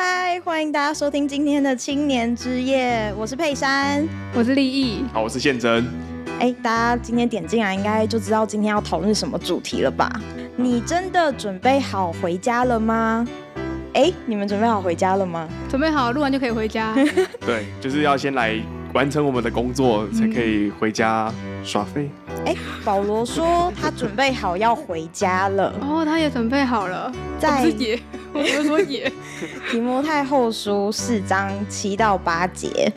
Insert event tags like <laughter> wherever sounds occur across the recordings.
嗨，欢迎大家收听今天的青年之夜，我是佩珊，我是立意，好，我是宪真。哎，大家今天点进来，应该就知道今天要讨论什么主题了吧？你真的准备好回家了吗？哎，你们准备好回家了吗？准备好，录完就可以回家。<laughs> 对，就是要先来完成我们的工作，才可以回家耍废。哎，保罗说他准备好要回家了。哦，他也准备好了。在也，我们说也。<laughs> 提摩太后书四章七到八节，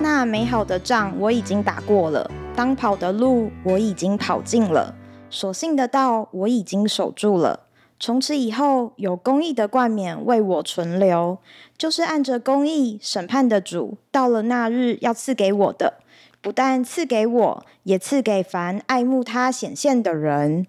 那美好的仗我已经打过了，当跑的路我已经跑尽了，所信的道我已经守住了。从此以后，有公义的冠冕为我存留，就是按着公义审判的主，到了那日要赐给我的，不但赐给我，也赐给凡爱慕他显现的人。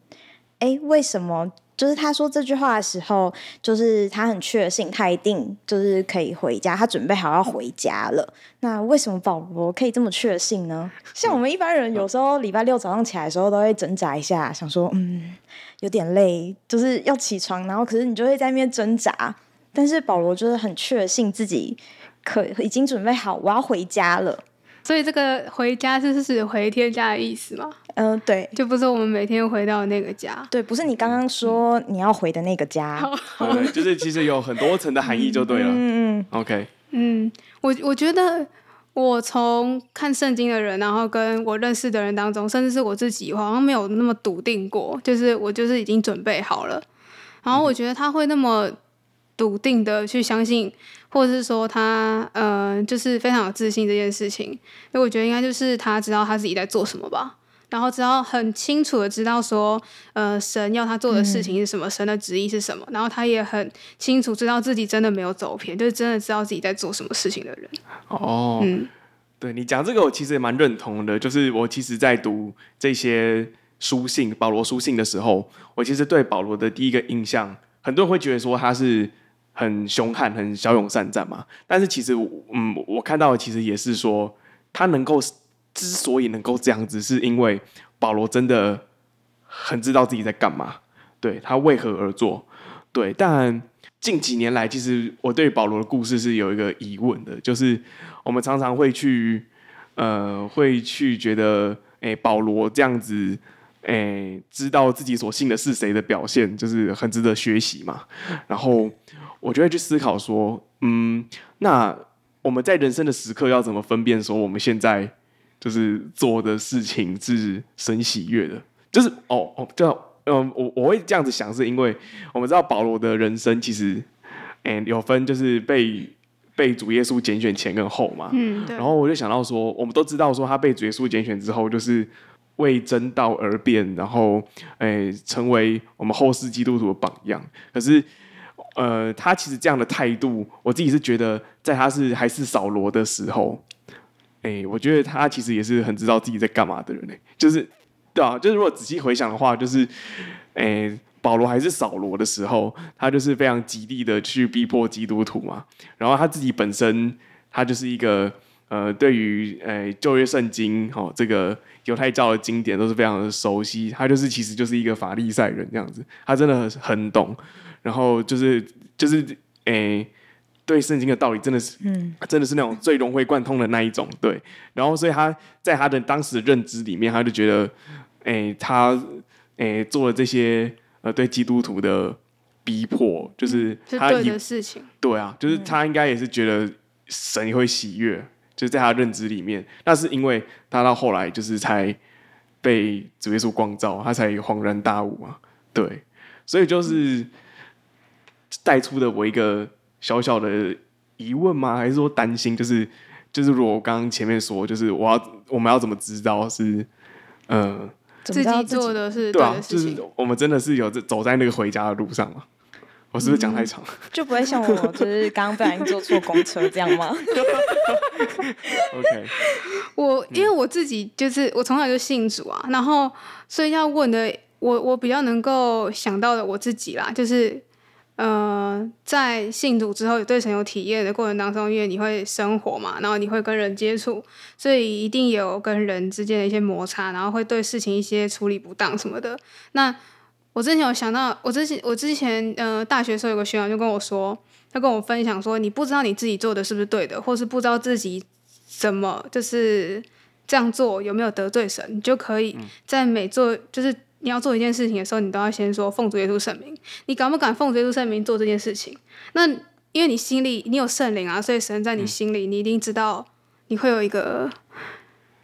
诶，为什么？就是他说这句话的时候，就是他很确信，他一定就是可以回家，他准备好要回家了。那为什么保罗可以这么确信呢？像我们一般人，有时候礼拜六早上起来的时候，都会挣扎一下，想说，嗯，有点累，就是要起床，然后可是你就会在那边挣扎。但是保罗就是很确信自己可已经准备好，我要回家了。所以这个回家是是回天家的意思吗？嗯、呃，对，就不是我们每天回到那个家。对，不是你刚刚说你要回的那个家。<laughs> 对，就是其实有很多层的含义就对了。嗯嗯。OK。嗯，我我觉得我从看圣经的人，然后跟我认识的人当中，甚至是我自己，我好像没有那么笃定过，就是我就是已经准备好了。然后我觉得他会那么笃定的去相信。或者是说他呃，就是非常有自信这件事情，所以我觉得应该就是他知道他自己在做什么吧，然后只要很清楚的知道说，呃，神要他做的事情是什么，嗯、神的旨意是什么，然后他也很清楚知道自己真的没有走偏，就是真的知道自己在做什么事情的人。哦，嗯，对你讲这个，我其实也蛮认同的。就是我其实，在读这些书信，保罗书信的时候，我其实对保罗的第一个印象，很多人会觉得说他是。很凶悍，很骁勇善战嘛。但是其实，嗯，我看到的其实也是说，他能够之所以能够这样子，是因为保罗真的很知道自己在干嘛，对，他为何而做。对，但近几年来，其实我对保罗的故事是有一个疑问的，就是我们常常会去，呃，会去觉得，哎、保罗这样子。诶、知道自己所信的是谁的表现，就是很值得学习嘛。然后我就会去思考说，嗯，那我们在人生的时刻要怎么分辨说我们现在就是做的事情是神喜悦的？就是哦哦，就嗯，我我会这样子想，是因为我们知道保罗的人生其实，嗯、欸，有分就是被被主耶稣拣选前跟后嘛。嗯，对。然后我就想到说，我们都知道说他被主耶稣拣选之后，就是。为真道而变，然后诶、欸，成为我们后世基督徒的榜样。可是，呃，他其实这样的态度，我自己是觉得，在他是还是扫罗的时候，诶、欸，我觉得他其实也是很知道自己在干嘛的人呢。就是，对啊，就是如果仔细回想的话，就是，诶、保罗还是扫罗的时候，他就是非常极力的去逼迫基督徒嘛。然后他自己本身，他就是一个。呃，对于呃旧约圣经哦，这个犹太教的经典都是非常的熟悉。他就是其实就是一个法利赛人这样子，他真的很懂。然后就是就是诶，对圣经的道理真的是，嗯，真的是那种最融会贯通的那一种。对，然后所以他在他的当时的认知里面，他就觉得，哎，他哎做了这些呃对基督徒的逼迫，就是他是对的事情。对啊，就是他应该也是觉得神也会喜悦。就是在他认知里面，那是因为他到后来就是才被主耶稣光照，他才恍然大悟嘛。对，所以就是带出的我一个小小的疑问吗？还是说担心？就是就是，如果我刚刚前面说，就是我要我们要怎么知道是呃自己做的是对啊？就是我们真的是有走在那个回家的路上吗？我是不是讲太长？嗯，就不会像我，就是刚刚不小心坐错公车这样吗？OK，我因为我自己就是我从小就信主啊，然后所以要问的我我比较能够想到的我自己啦，就是呃在信主之后对神有体验的过程当中，因为你会生活嘛，然后你会跟人接触，所以一定有跟人之间的一些摩擦，然后会对事情一些处理不当什么的，那。我之前有想到，我之前我之前呃大学的时候有个学长就跟我说，他跟我分享说，你不知道你自己做的是不是对的，或是不知道自己怎么就是这样做有没有得罪神，你就可以在每做就是你要做一件事情的时候，你都要先说奉主耶稣圣名，你敢不敢奉主耶稣圣名做这件事情？那因为你心里你有圣灵啊，所以神在你心里，你一定知道你会有一个。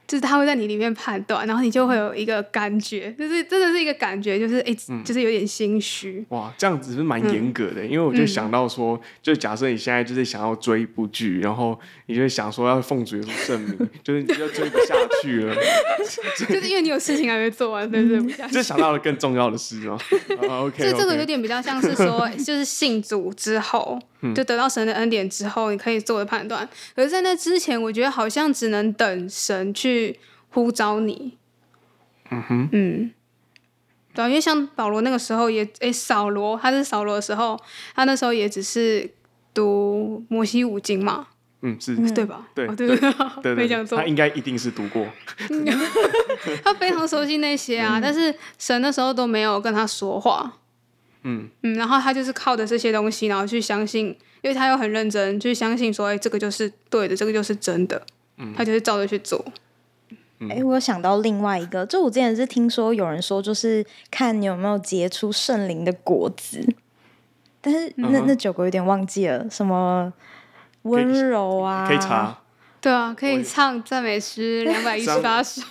就是他会在你里面判断，然后你就会有一个感觉，就是真的是一个感觉，就是哎、就是有点心虚。哇，这样子是蛮严格的、嗯，因为我就想到说，嗯、就假设你现在就是想要追一部剧，然后你就想说要奉主耶稣圣名，就是你就追不下去了，<laughs> 就是因为你有事情还没做完，对不对？<laughs> 就想到了更重要的事吗、<laughs> oh,？OK，所以这个有点比较像是说，就是信主之后。就得到神的恩典之后，你可以做的判断。可是，在那之前，我觉得好像只能等神去呼召你。嗯哼，嗯，对，因为像保罗那个时候也，哎，扫罗他是扫罗的时候，他那时候也只是读摩西五经嘛。嗯，是对吧？对，哦、对，对，他应该一定是读过。<laughs> 他非常熟悉那些啊，但是神那时候都没有跟他说话。嗯嗯，然后他就是靠着这些东西，然后去相信，因为他又很认真去相信说，哎，这个就是对的，这个就是真的。嗯，他就是照着去做。哎、嗯，我想到另外一个，就我之前是听说有人说，就是看你有没有结出圣灵的果子，但是那、嗯、那九个有点忘记了，什么温柔啊，可以查，对啊，可以唱赞美诗 <laughs> 两百一十八首，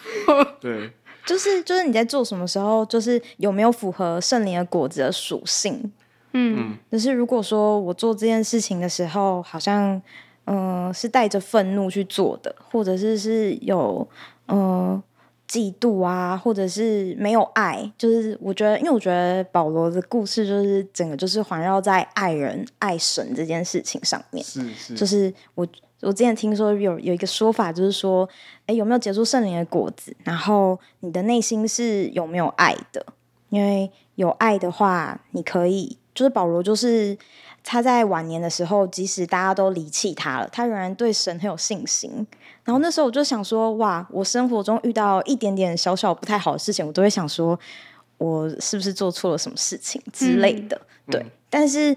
对。就是就是你在做什么时候，就是有没有符合圣灵的果子的属性？嗯，就是如果说我做这件事情的时候，好像嗯、呃、是带着愤怒去做的，或者是是有嗯、呃、嫉妒啊，或者是没有爱，就是我觉得，因为我觉得保罗的故事就是整个就是环绕在爱人、爱神这件事情上面，是是，就是我。我之前听说有有一个说法，就是说，诶，有没有结出圣灵的果子？然后你的内心是有没有爱的？因为有爱的话，你可以，就是保罗，就是他在晚年的时候，即使大家都离弃他了，他仍然对神很有信心。然后那时候我就想说，哇，我生活中遇到一点点小小不太好的事情，我都会想说，我是不是做错了什么事情之类的？嗯、对，但是。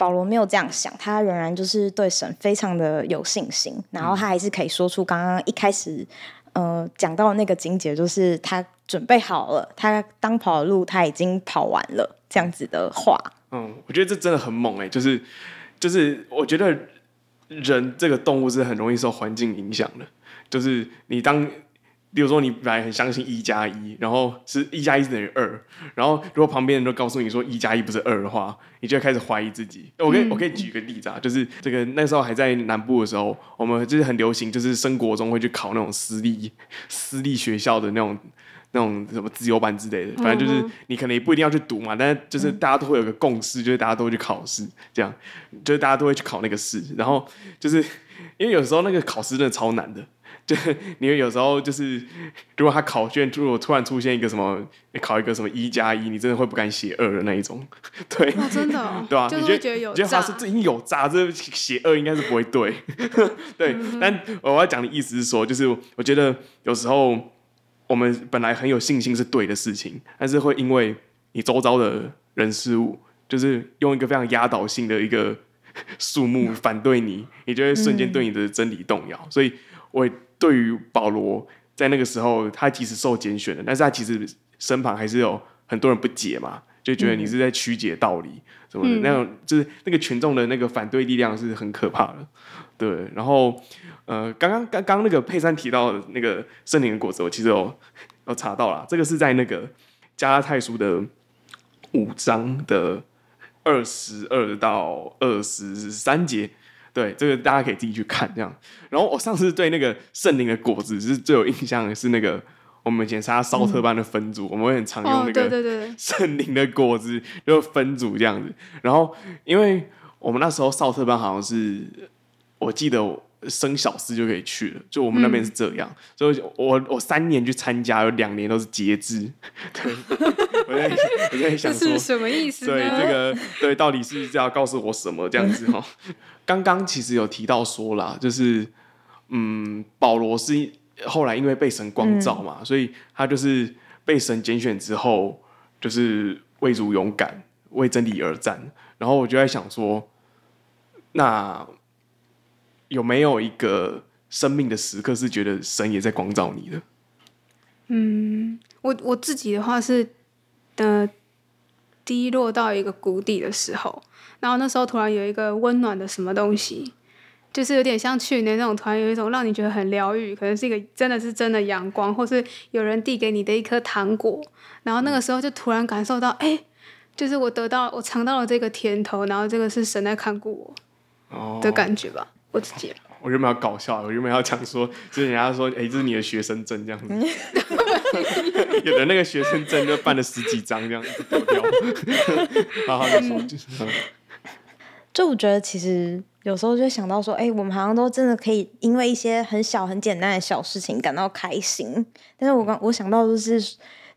保罗没有这样想，他仍然就是对神非常的有信心，然后他还是可以说出刚刚一开始呃讲到的那个情节，就是他准备好了，他当跑的路他已经跑完了这样子的话。嗯，我觉得这真的很猛哎，就是就是我觉得人这个动物是很容易受环境影响的，就是你当。比如说，你本来很相信一加一，然后是一加一等于二，然后如果旁边人都告诉你说一加一不是二的话，你就会开始怀疑自己。我可以我可以举个例子啊，就是这个那时候还在南部的时候，我们就是很流行，就是生活中会去考那种私立私立学校的那种那种什么自由班之类的，反正就是你可能也不一定要去读嘛，但是就是大家都会有个共识，就是大家都会去考试，这样就是大家都会去考那个试，然后就是因为有时候那个考试真的超难的。就你有时候就是，如果他考卷如果突然出现一个什么，考一个什么一加一，你真的会不敢写二的那一种，对，哦、真的、哦，对吧、啊？就是觉得觉得他是这已经有渣，这写二应该是不会对，对。嗯、但我要讲的意思是说，就是我觉得有时候我们本来很有信心是对的事情，但是会因为你周遭的人事物，就是用一个非常压倒性的一个数目反对你，你就会瞬间对你的真理动摇，嗯、所以我。对于保罗，在那个时候，他即使受拣选了，但是他其实身旁还是有很多人不解嘛，就觉得你是在曲解道理什么的，嗯、那种就是那个群众的那个反对力量是很可怕的。对，然后呃，刚刚刚刚那个佩珊提到的那个圣灵的果子，我其实有有查到了，这个是在那个加拉太书的五章的二十二到二十三节。对，这个大家可以自己去看这样。然后我上次对那个圣灵的果子是最有印象的是那个我们以前参加绍特班的分组，嗯、我们会很常用那个 <laughs> 圣灵的果子，就分组这样子。然后因为我们那时候绍特班好像是，我记得升小四就可以去了，就我们那边是这样。嗯、所以我我三年去参加，有两年都是截肢。对，<laughs> 我在我在想说是什么意思？对这个对，到底是要告诉我什么这样子哈？刚刚其实有提到说啦，就是嗯，保罗是后来因为被神光照嘛，嗯，所以他就是被神拣选之后，就是为主勇敢，为真理而战。然后我就在想说，那有没有一个生命的时刻是觉得神也在光照你的？嗯，我我自己的话是，呃，低落到一个谷底的时候，然后那时候突然有一个温暖的什么东西，就是有点像去年那种，突然有一种让你觉得很疗愈，可能是一个真的是真的阳光，或是有人递给你的一颗糖果，然后那个时候就突然感受到，哎、就是我得到我尝到了这个甜头，然后这个是神在看顾我的感觉吧，我自己。我原本要搞笑，我原本要讲说，就是人家说，哎、欸，这是你的学生证这样子，有的那个学生证就办了十几张这样子丢掉，好好的说，就是。就我觉得，其实有时候就想到说，哎、欸，我们好像都真的可以因为一些很小很简单的小事情感到开心，但是我刚我想到就是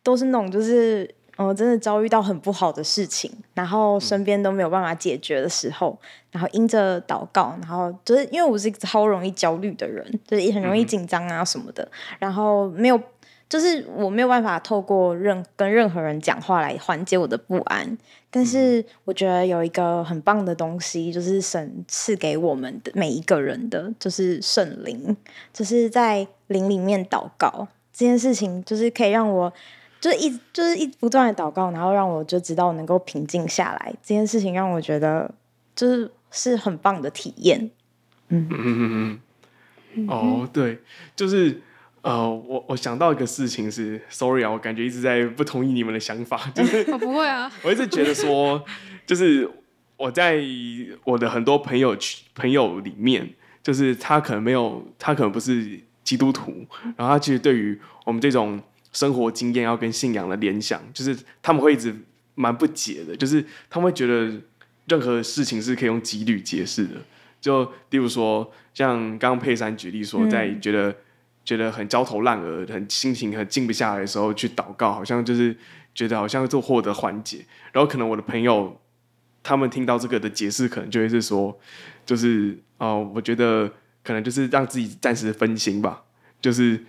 都是那种就是。我、哦、真的遭遇到很不好的事情，然后身边都没有办法解决的时候，然后因着祷告，然后就是因为我是一个超容易焦虑的人，就是也很容易紧张啊什么的，然后没有，就是我没有办法透过任跟任何人讲话来缓解我的不安。但是我觉得有一个很棒的东西，就是神赐给我们的每一个人的，就是圣灵，就是在灵里面祷告这件事情，就是可以让我。就一就是一不断的祷告，然后让我就知道能够平静下来。这件事情让我觉得就是是很棒的体验。嗯嗯嗯嗯。哦，对，就是呃，我我想到一个事情是，sorry 啊，我感觉一直在不同意你们的想法，就是我不会啊，我一直觉得说，就是我在我的很多朋友朋友里面，就是他可能没有，他可能不是基督徒，然后他其实对于我们这种。生活经验要跟信仰的联想，就是他们会一直蛮不解的，就是他们会觉得任何事情是可以用几率解释的。就例如说，像刚刚佩珊举例说，在觉得、嗯、觉得很焦头烂额、很心情很静不下来的时候去祷告，好像就是觉得好像就获得缓解。然后可能我的朋友他们听到这个的解释，可能就会是说，就是哦、呃，我觉得可能就是让自己暂时分心吧，就是。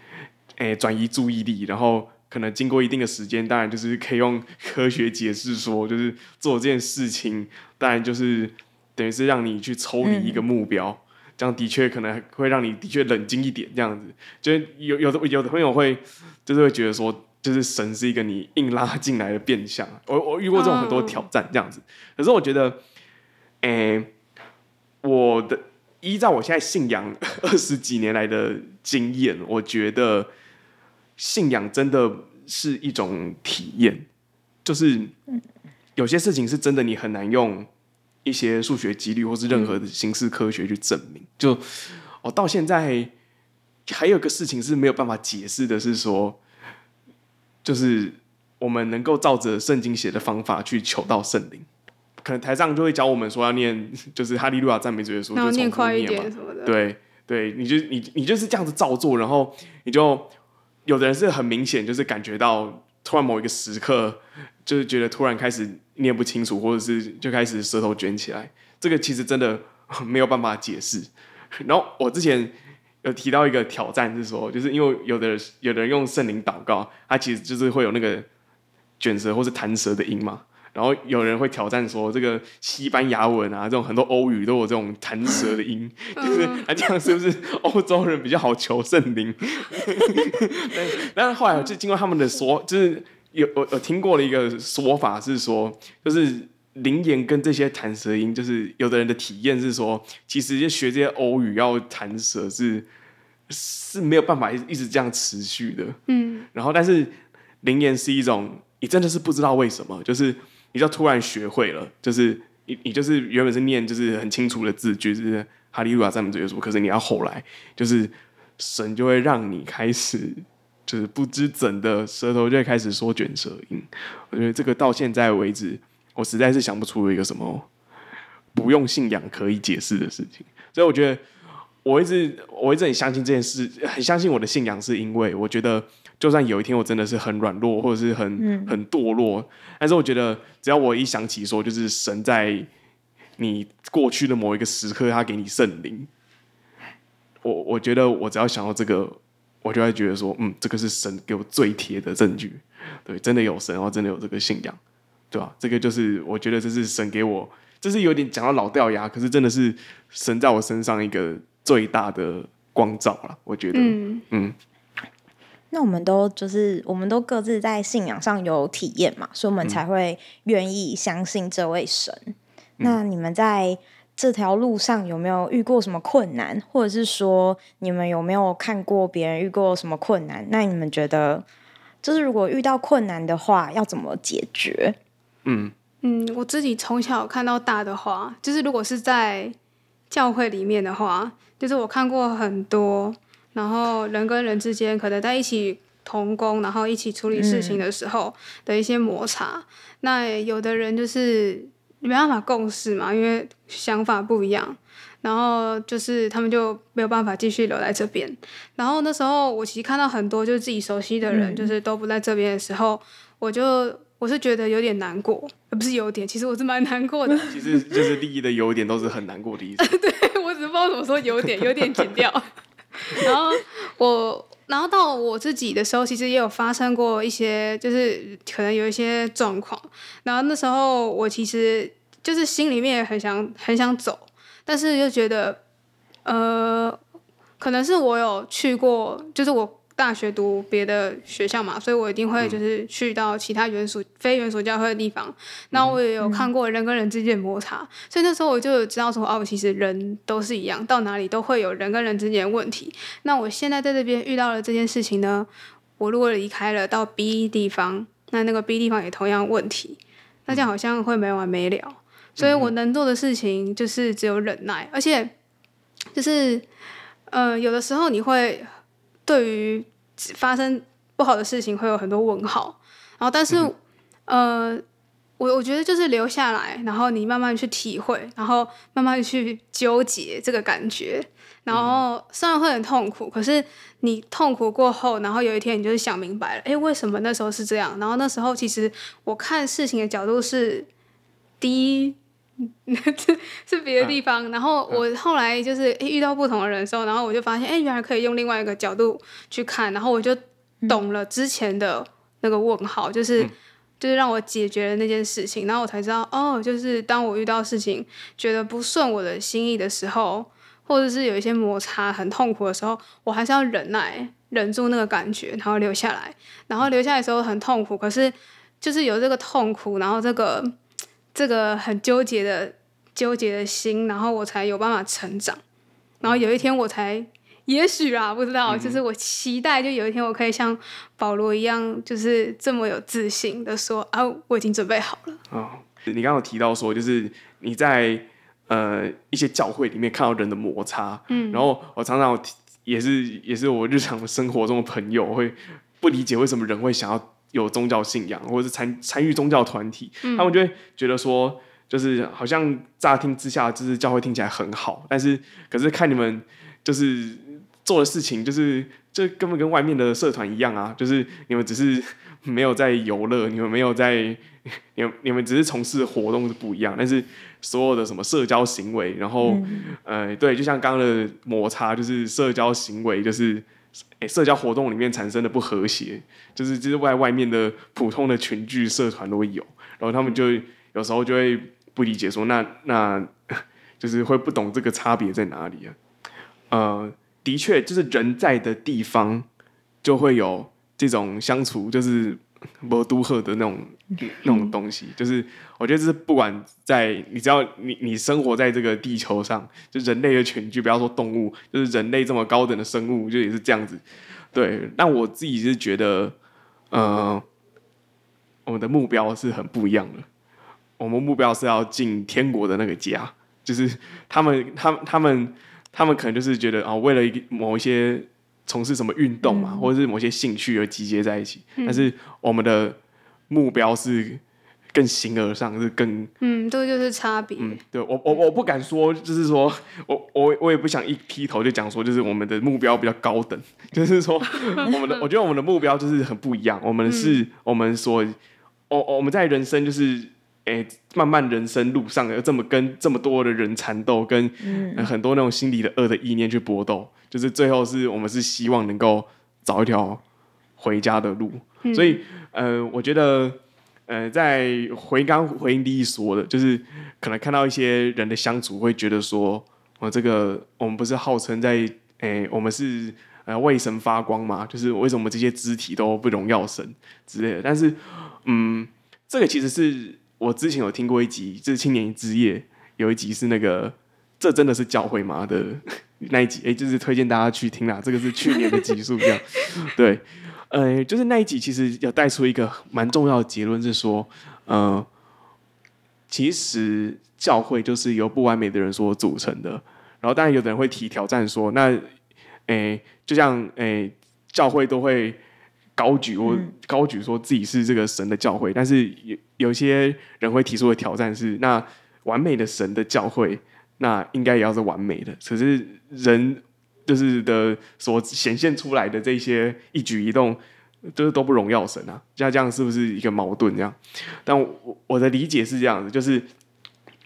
诶，转移注意力，然后可能经过一定的时间，当然就是可以用 <laughs> 科学解释说，就是做这件事情，当然就是等于是让你去抽离一个目标，嗯、这样的确可能会让你的确冷静一点，这样子，就有有的有的朋友会就是会觉得说，就是神是一个你硬拉 <laughs> 进来的变相，我我遇过这种很多挑战这样子，可是我觉得，诶，我的依照我现在信仰 <laughs> 二十几年来的经验，我觉得。信仰真的是一种体验，就是有些事情是真的，你很难用一些数学几率或是任何的形式科学去证明。就我到现在还有个事情是没有办法解释的，是说，就是我们能够照着圣经写的方法去求到圣灵，可能台上就会教我们说要念，就是哈利路亚赞美主耶稣，就念快一点什么的。对对，你就你你就是这样子照做，然后你就。有的人是很明显，就是感觉到突然某一个时刻，就是觉得突然开始念不清楚，或者是就开始舌头卷起来。这个其实真的没有办法解释。<laughs> 然后我之前有提到一个挑战，是说，就是因为有的有的人用圣灵祷告，他其实就是会有那个卷舌或是弹舌的音嘛。然后有人会挑战说，这个西班牙文啊，这种很多欧语都有这种弹舌的音，就是啊，这样是不是欧洲人比较好求圣灵？<laughs> 但是后来就经过他们的说，就是有我我听过了一个说法是说，就是灵言跟这些弹舌音，就是有的人的体验是说，其实就学这些欧语要弹舌是是没有办法一一直这样持续的。嗯，然后但是灵言是一种，你真的是不知道为什么，就是。你就突然学会了，就是你你就是原本是念就是很清楚的字句，就是哈利路亚赞美主耶稣，可是你要后来就是神就会让你开始就是不知怎的舌头就会开始说卷舌音。我觉得这个到现在为止，我实在是想不出一个什么不用信仰可以解释的事情。所以我觉得我一直我一直很相信这件事，很相信我的信仰，是因为我觉得。就算有一天我真的是很软弱，或者是很很堕落，但是我觉得只要我一想起说，就是神在你过去的某一个时刻，他给你圣灵，我我觉得我只要想到这个，我就会觉得说，嗯，这个是神给我最贴的证据，对，真的有神，然后真的有这个信仰，对吧？这个就是我觉得这是神给我这是有点讲到老掉牙，可是真的是神在我身上一个最大的光照了，我觉得，嗯。嗯那我们都就是，我们都各自在信仰上有体验嘛，所以我们才会愿意相信这位神。嗯、那你们在这条路上有没有遇过什么困难，或者是说你们有没有看过别人遇过什么困难？那你们觉得，就是如果遇到困难的话，要怎么解决？嗯嗯，我自己从小看到大的话，就是如果是在教会里面的话，就是我看过很多。然后人跟人之间可能在一起同工，然后一起处理事情的时候的一些摩擦。嗯、那有的人就是没办法共事嘛，因为想法不一样，然后就是他们就没有办法继续留在这边。然后那时候我其实看到很多就是自己熟悉的人，就是都不在这边的时候，嗯、我就我是觉得有点难过，不是有点，其实我是蛮难过的。<laughs> 其实就是利益的优点都是很难过的意思。<laughs> 对，我只是不知道怎么说有点，有点剪掉。<laughs> 然后我，然后到我自己的时候，其实也有发生过一些，就是可能有一些状况。然后那时候我其实就是心里面也很想很想走，但是又觉得，呃，可能是我有去过，就是我。大学读别的学校嘛，所以我一定会就是去到其他原属、嗯、非原属教会的地方。那我也有看过人跟人之间的摩擦，嗯、所以那时候我就有知道说，哦，其实人都是一样，到哪里都会有人跟人之间的问题。那我现在在这边遇到了这件事情呢，我如果离开了到 B 地方，那那个 B 地方也同样问题，那这样好像会没完没了。所以我能做的事情就是只有忍耐，而且就是呃，有的时候你会。对于发生不好的事情会有很多问号，然后但是，嗯、呃，我我觉得就是留下来，然后你慢慢去体会，然后慢慢去纠结这个感觉，然后虽然会很痛苦，可是你痛苦过后，然后有一天你就是想明白了，哎，为什么那时候是这样？然后那时候其实我看事情的角度是第一。是 <laughs> 是别的地方，啊、然后我后来就是遇到不同的人的时候，然后我就发现，哎，原来可以用另外一个角度去看，然后我就懂了之前的那个问号，就是、嗯、就是让我解决了那件事情，然后我才知道，哦，就是当我遇到事情觉得不顺我的心意的时候，或者是有一些摩擦很痛苦的时候，我还是要忍耐，忍住那个感觉，然后留下来，然后留下来的时候很痛苦，可是就是有这个痛苦，然后这个。这个很纠结的纠结的心，然后我才有办法成长，然后有一天我才，也许啊，不知道，嗯、就是我期待，就有一天我可以像保罗一样，就是这么有自信的说啊，我已经准备好了。哦，你刚刚有提到说，就是你在呃一些教会里面看到人的摩擦，嗯，然后我常常也是也是我日常生活中的朋友会不理解为什么人会想要。有宗教信仰，或者是参参与宗教团体，嗯、他们就会觉得说，就是好像乍听之下，就是教会听起来很好，但是可是看你们就是做的事情，就是这根本跟外面的社团一样啊，就是你们只是没有在游乐，你们没有在，<laughs> 你们你们只是从事活动是不一样，但是所有的什么社交行为，然后、嗯、呃，对，就像刚刚的摩擦，就是社交行为，就是。欸、社交活动里面产生的不和谐，就是就是外外面的普通的群聚社团都会有，然后他们就有时候就会不理解说，那那就是会不懂这个差别在哪里啊？呃，的确，就是人在的地方就会有这种相处，就是。不都赫的那种那种东西，就是我觉得这是不管在你只要你你生活在这个地球上，就人类的群居，不要说动物，就是人类这么高等的生物，就也是这样子。对，那我自己是觉得，呃，我们的目标是很不一样的。我们目标是要进天国的那个家，就是他们他们他们他们可能就是觉得啊、哦，为了某一些。从事什么运动嘛，嗯、或者是某些兴趣而集结在一起，嗯、但是我们的目标是更形而上，是更嗯，这个就是差别。嗯，对我我我不敢说，就是说我我我也不想一劈头就讲说，就是我们的目标比较高等，<laughs> 就是说我们的我觉得我们的目标就是很不一样。我们是，嗯、我们说，我我们在人生就是哎、欸，漫漫人生路上有这么跟这么多的人缠斗，跟很多那种心里的恶的意念去搏斗。就是最后是我们是希望能够找一条回家的路，嗯、所以呃，我觉得呃，在回刚回应第一说的，就是可能看到一些人的相处，会觉得说，我、这个我们不是号称在，哎、我们是呃为神发光嘛？就是为什么这些肢体都不荣耀神之类的？但是，嗯，这个其实是我之前有听过一集，就是青年之夜有一集是那个，这真的是教会吗的 <laughs> 那一集？哎，就是推荐大家去听啦。这个是去年的集数，这样 <laughs> 对。呃，就是那一集其实有带出一个蛮重要的结论，是说，呃，其实教会就是由不完美的人所组成的。然后当然有的人会提挑战说，那，诶，就像诶，教会都会高举或高举说自己是这个神的教会，但是有有些人会提出的挑战是，那完美的神的教会，那应该也要是完美的。可是人。就是的所显现出来的这些一举一动，就是都不荣耀神啊，像这样是不是一个矛盾？这样，但我我的理解是这样子，就是，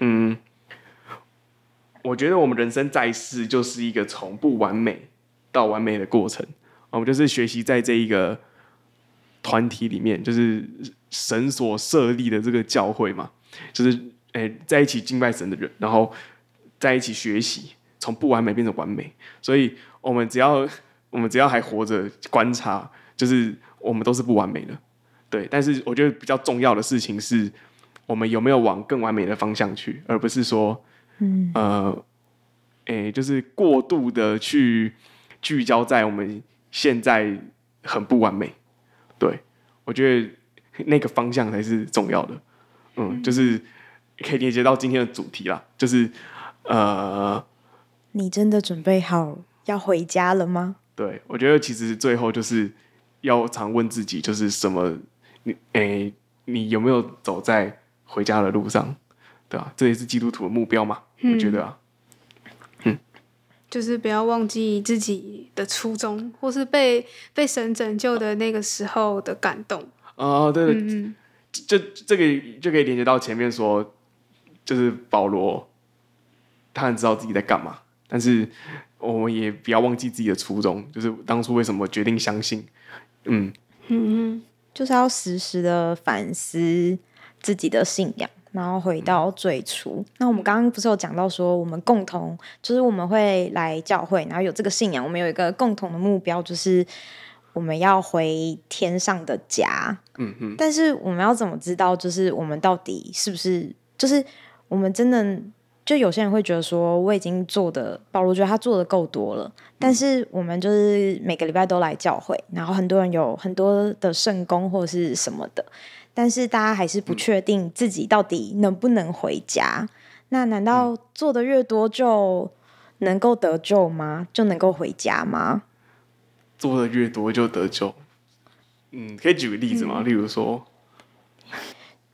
嗯，我觉得我们人生在世就是一个从不完美到完美的过程，我们就是学习在这一个团体里面，就是神所设立的这个教会嘛，就是诶、在一起敬拜神的人，然后在一起学习。从不完美变成完美，所以我们只要我们只要还活着，观察就是我们都是不完美的，对。但是我觉得比较重要的事情是，我们有没有往更完美的方向去，而不是说，嗯呃，诶，就是过度的去聚焦在我们现在很不完美。对，我觉得那个方向才是重要的。嗯，就是可以连接到今天的主题啦，就是呃。你真的准备好要回家了吗？对，我觉得其实最后就是要常问自己，就是什么？你诶，你有没有走在回家的路上？对啊，这也是基督徒的目标嘛。嗯、我觉得啊，嗯，就是不要忘记自己的初衷，或是被被神拯救的那个时候的感动。啊，对对，嗯、这这个就可以连接到前面说，就是保罗，他很知道自己在干嘛。但是我们也不要忘记自己的初衷，就是当初为什么决定相信，嗯嗯，就是要时时的反思自己的信仰，然后回到最初。那我们刚刚不是有讲到说，我们共同就是我们会来教会，然后有这个信仰，我们有一个共同的目标，就是我们要回天上的家。嗯嗯。但是我们要怎么知道，就是我们到底是不是，就是我们真的？就有些人会觉得说，我已经做的，保罗觉得他做的够多了。但是我们就是每个礼拜都来教会，然后很多人有很多的圣功或者是什么的，但是大家还是不确定自己到底能不能回家。那难道做的越多就能够得救吗？就能够回家吗？做的越多就得救？嗯，可以举个例子吗？嗯、例如说。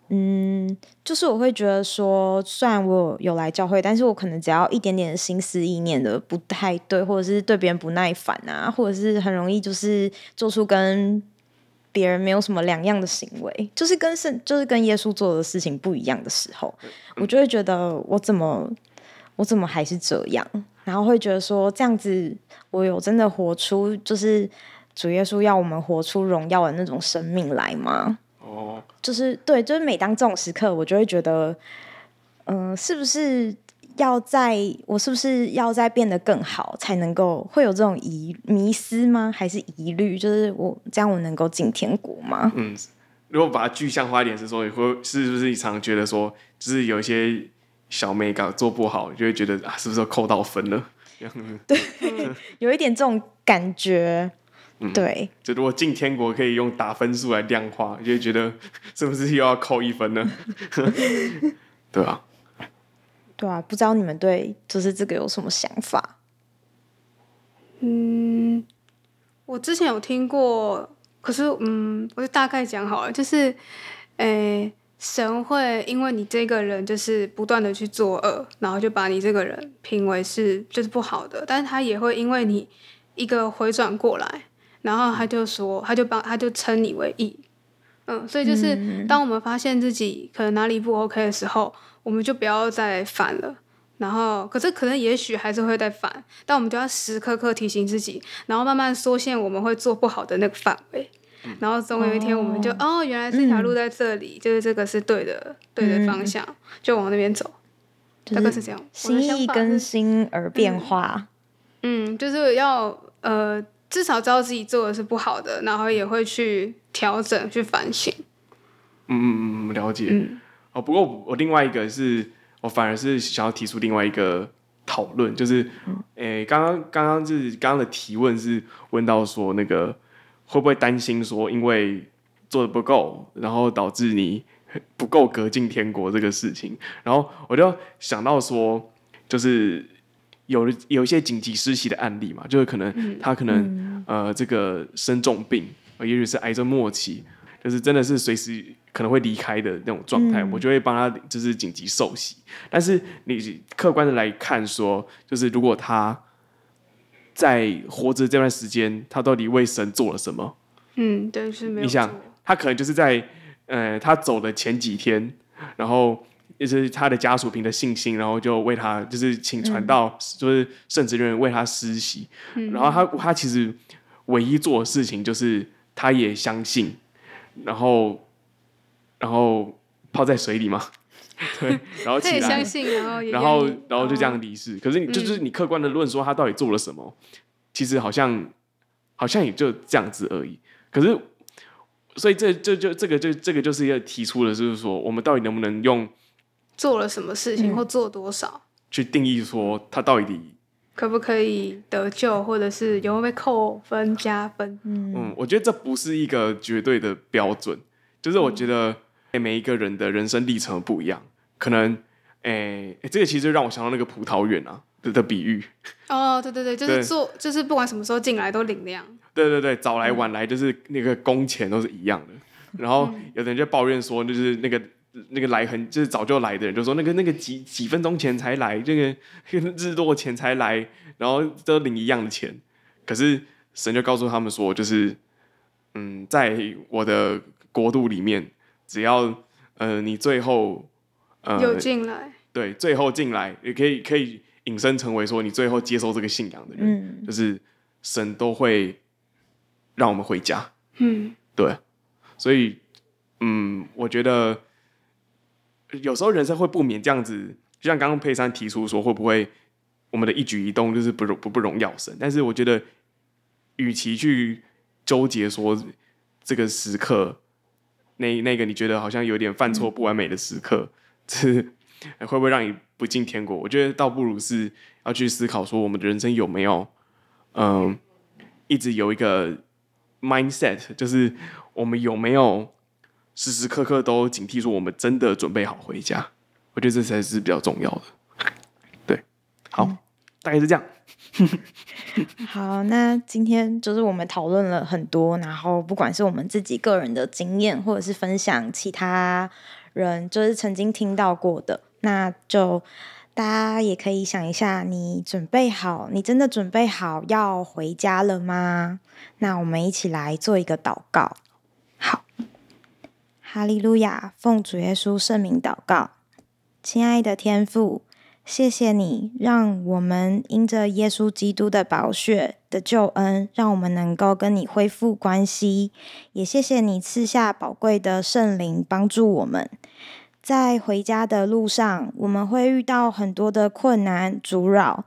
嗯，就是我会觉得说，虽然我有来教会，但是我可能只要一点点的心思意念的不太对，或者是对别人不耐烦啊，或者是很容易就是做出跟别人没有什么两样的行为，就是跟圣，就是跟耶稣做的事情不一样的时候，我就会觉得我怎么我怎么还是这样，然后会觉得说这样子我有真的活出就是主耶稣要我们活出荣耀的那种生命来吗？哦，就是对，就是每当这种时刻，我就会觉得，嗯、呃，是不是要在我是不是要再变得更好，才能够会有这种疑迷思吗？还是疑虑？就是我这样，我能够进天国吗？嗯，如果把它具象化一点，是说，你会是不是你常常觉得说，就是有一些小美感做不好，就会觉得啊，是不是扣到分了？<laughs> 对，有一点这种感觉。嗯、对，就如果进天国可以用打分数来量化，就会觉得 <laughs> 是不是又要扣一分呢？<laughs> 对啊，对啊，不知道你们对就是这个有什么想法？嗯，我之前有听过，可是嗯，我就大概讲好了，就是，诶、欸，神会因为你这个人就是不断的去作恶，然后就把你这个人评为是就是不好的，但是他也会因为你一个回转过来。然后他就说，他就帮，他就称你为义，嗯，所以就是当我们发现自己可能哪里不 OK 的时候，我们就不要再犯了。然后，可是可能也许还是会再犯，但我们就要时时刻刻提醒自己，然后慢慢缩限我们会做不好的那个范围。然后总有一天我们就哦，哦，原来这条路在这里，嗯、就是这个是对的，对的方向，嗯、就往那边走。大概是这样，心意更新而变化。嗯，就是要呃，至少知道自己做的是不好的，然后也会去调整、去反省。嗯嗯嗯，了解。嗯、哦，不过我另外一个是，我反而是想要提出另外一个讨论，就是，诶、嗯，刚刚刚刚就是刚刚的提问是问到说，那个会不会担心说，因为做的不够，然后导致你。不够格进天国这个事情，然后我就想到说，就是有有一些紧急施洗的案例嘛，就是可能他可能、嗯、呃这个生重病，也许是癌症末期，就是真的是随时可能会离开的那种状态，嗯、我就会帮他就是紧急受洗。但是你客观的来看说，就是如果他在活着这段时间，他到底为神做了什么？嗯，对，是没有。你想，他可能就是在。呃，他走的前几天，然后也是他的家属凭着信心，然后就为他，就是请传道，嗯、就是圣职人员为他施洗。嗯、然后他他其实唯一做的事情就是，<laughs> 他也相信，然后然后泡在水里嘛，对，然后起来，相信，然后然后然后就这样离世。可是你就是你客观的论说他到底做了什么，嗯、其实好像好像也就这样子而已。可是。所以这这就这个就这个就是要提出的，就是说我们到底能不能用做了什么事情或做多少去定义说他到底可不可以得救，或者是有没有被扣分加分？嗯，我觉得这不是一个绝对的标准，就是我觉得每一个人的人生历程不一样，可能诶，这个其实让我想到那个葡萄园啊的的比喻。哦，对对对，就是做就是不管什么时候进来都领量。对对对，早来晚来就是那个工钱都是一样的。然后有的人就抱怨说，就是那个那个来很就是早就来的人，就说那个那个几几分钟前才来，这个日落前才来，然后都领一样的钱。可是神就告诉他们说，就是嗯，在我的国度里面，只要呃你最后呃有进来，对，最后进来也可以可以引申成为说你最后接受这个信仰的人，嗯、就是神都会。让我们回家。嗯，对，所以，嗯，我觉得有时候人生会不免这样子，就像刚刚佩珊提出说，会不会我们的一举一动就是不不不荣耀神？但是我觉得，与其去纠结说这个时刻，那那个你觉得好像有点犯错、不完美的时刻，这、会不会让你不进天国？我觉得倒不如是要去思考说，我们的人生有没有，嗯，一直有一个。Mindset 就是我们有没有时时刻刻都警惕，说我们真的准备好回家？我觉得这才是比较重要的。对，好，嗯、大概是这样。<laughs> 好，那今天就是我们讨论了很多，然后不管是我们自己个人的经验，或者是分享其他人就是曾经听到过的，那就。大家也可以想一下，你准备好？你真的准备好要回家了吗？那我们一起来做一个祷告。好，哈利路亚，奉主耶稣圣名祷告。亲爱的天父，谢谢你让我们因着耶稣基督的宝血的救恩，让我们能够跟你恢复关系。也谢谢你赐下宝贵的圣灵帮助我们。在回家的路上，我们会遇到很多的困难阻扰，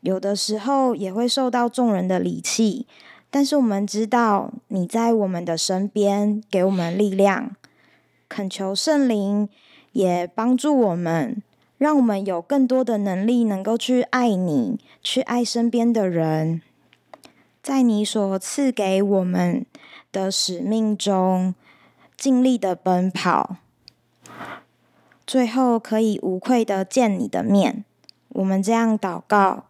有的时候也会受到众人的离弃。但是我们知道你在我们的身边，给我们力量。恳求圣灵也帮助我们，让我们有更多的能力，能够去爱你，去爱身边的人，在你所赐给我们的使命中，尽力的奔跑。最后可以无愧的见你的面，我们这样祷告，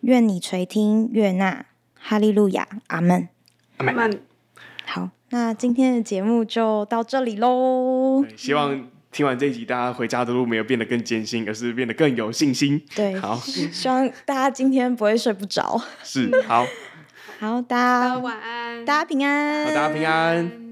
愿你垂听悦纳，哈利路亚，阿门，阿门。好，那今天的节目就到这里喽。希望听完这一集，大家回家的路没有变得更艰辛，而是变得更有信心。对，好，<laughs> 希望大家今天不会睡不着。是，好，<laughs> 好，大家晚安，大家平安，好，大家平安。